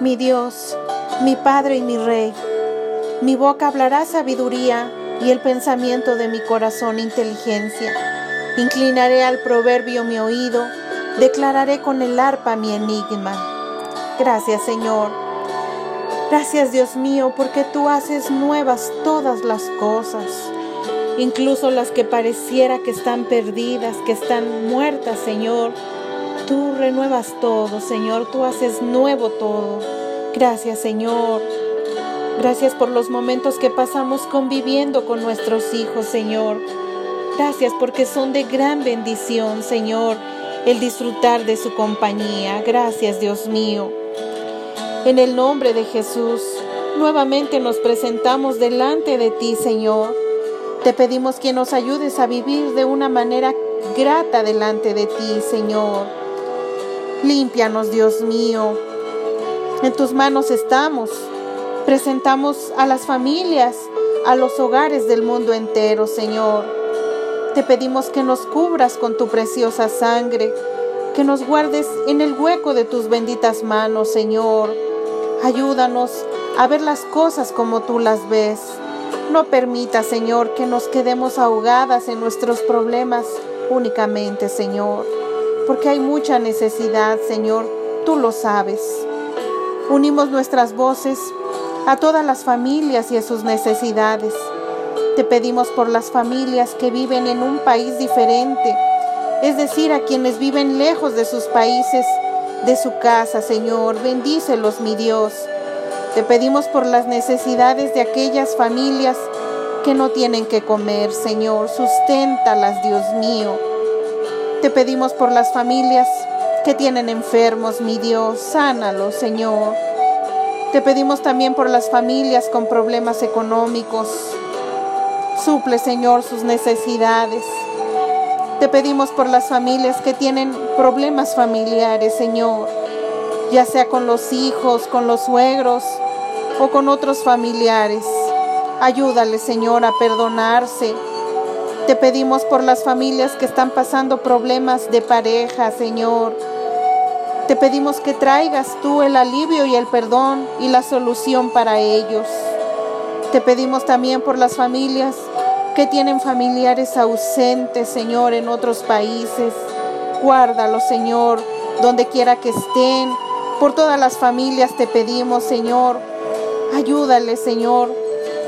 Mi Dios, mi Padre y mi Rey, mi boca hablará sabiduría y el pensamiento de mi corazón inteligencia. Inclinaré al proverbio mi oído, declararé con el arpa mi enigma. Gracias Señor. Gracias Dios mío, porque tú haces nuevas todas las cosas, incluso las que pareciera que están perdidas, que están muertas, Señor. Tú renuevas todo, Señor, tú haces nuevo todo. Gracias Señor. Gracias por los momentos que pasamos conviviendo con nuestros hijos, Señor. Gracias porque son de gran bendición, Señor, el disfrutar de su compañía. Gracias, Dios mío. En el nombre de Jesús, nuevamente nos presentamos delante de ti, Señor. Te pedimos que nos ayudes a vivir de una manera grata delante de ti, Señor. Límpianos, Dios mío. En tus manos estamos. Presentamos a las familias, a los hogares del mundo entero, Señor. Te pedimos que nos cubras con tu preciosa sangre, que nos guardes en el hueco de tus benditas manos, Señor. Ayúdanos a ver las cosas como tú las ves. No permita, Señor, que nos quedemos ahogadas en nuestros problemas únicamente, Señor, porque hay mucha necesidad, Señor, tú lo sabes. Unimos nuestras voces a todas las familias y a sus necesidades. Te pedimos por las familias que viven en un país diferente, es decir, a quienes viven lejos de sus países, de su casa, Señor. Bendícelos, mi Dios. Te pedimos por las necesidades de aquellas familias que no tienen que comer, Señor. Susténtalas, Dios mío. Te pedimos por las familias que tienen enfermos, mi Dios. Sánalos, Señor. Te pedimos también por las familias con problemas económicos. Suple, Señor, sus necesidades. Te pedimos por las familias que tienen problemas familiares, Señor, ya sea con los hijos, con los suegros o con otros familiares. Ayúdale, Señor, a perdonarse. Te pedimos por las familias que están pasando problemas de pareja, Señor te pedimos que traigas tú el alivio y el perdón y la solución para ellos. Te pedimos también por las familias que tienen familiares ausentes, Señor, en otros países. Guárdalos, Señor, donde quiera que estén. Por todas las familias te pedimos, Señor. Ayúdale, Señor,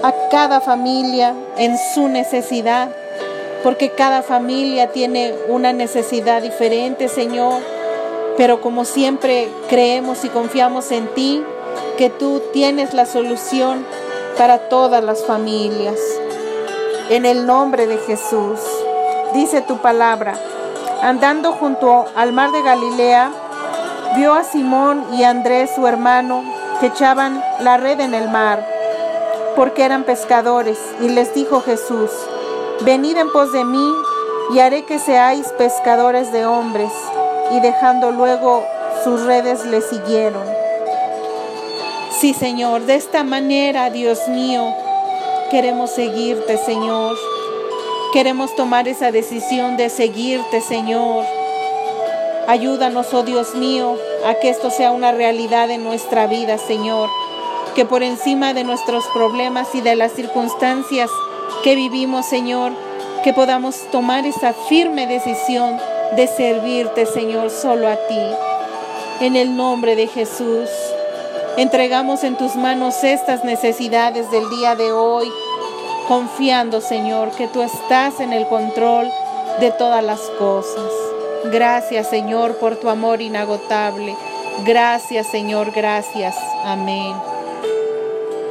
a cada familia en su necesidad, porque cada familia tiene una necesidad diferente, Señor pero como siempre creemos y confiamos en ti, que tú tienes la solución para todas las familias. En el nombre de Jesús, dice tu palabra, andando junto al mar de Galilea, vio a Simón y a Andrés, su hermano, que echaban la red en el mar, porque eran pescadores, y les dijo Jesús, venid en pos de mí, y haré que seáis pescadores de hombres y dejando luego sus redes le siguieron. Sí, Señor, de esta manera, Dios mío, queremos seguirte, Señor. Queremos tomar esa decisión de seguirte, Señor. Ayúdanos, oh Dios mío, a que esto sea una realidad en nuestra vida, Señor. Que por encima de nuestros problemas y de las circunstancias que vivimos, Señor, que podamos tomar esa firme decisión de servirte, Señor, solo a ti. En el nombre de Jesús, entregamos en tus manos estas necesidades del día de hoy, confiando, Señor, que tú estás en el control de todas las cosas. Gracias, Señor, por tu amor inagotable. Gracias, Señor, gracias. Amén.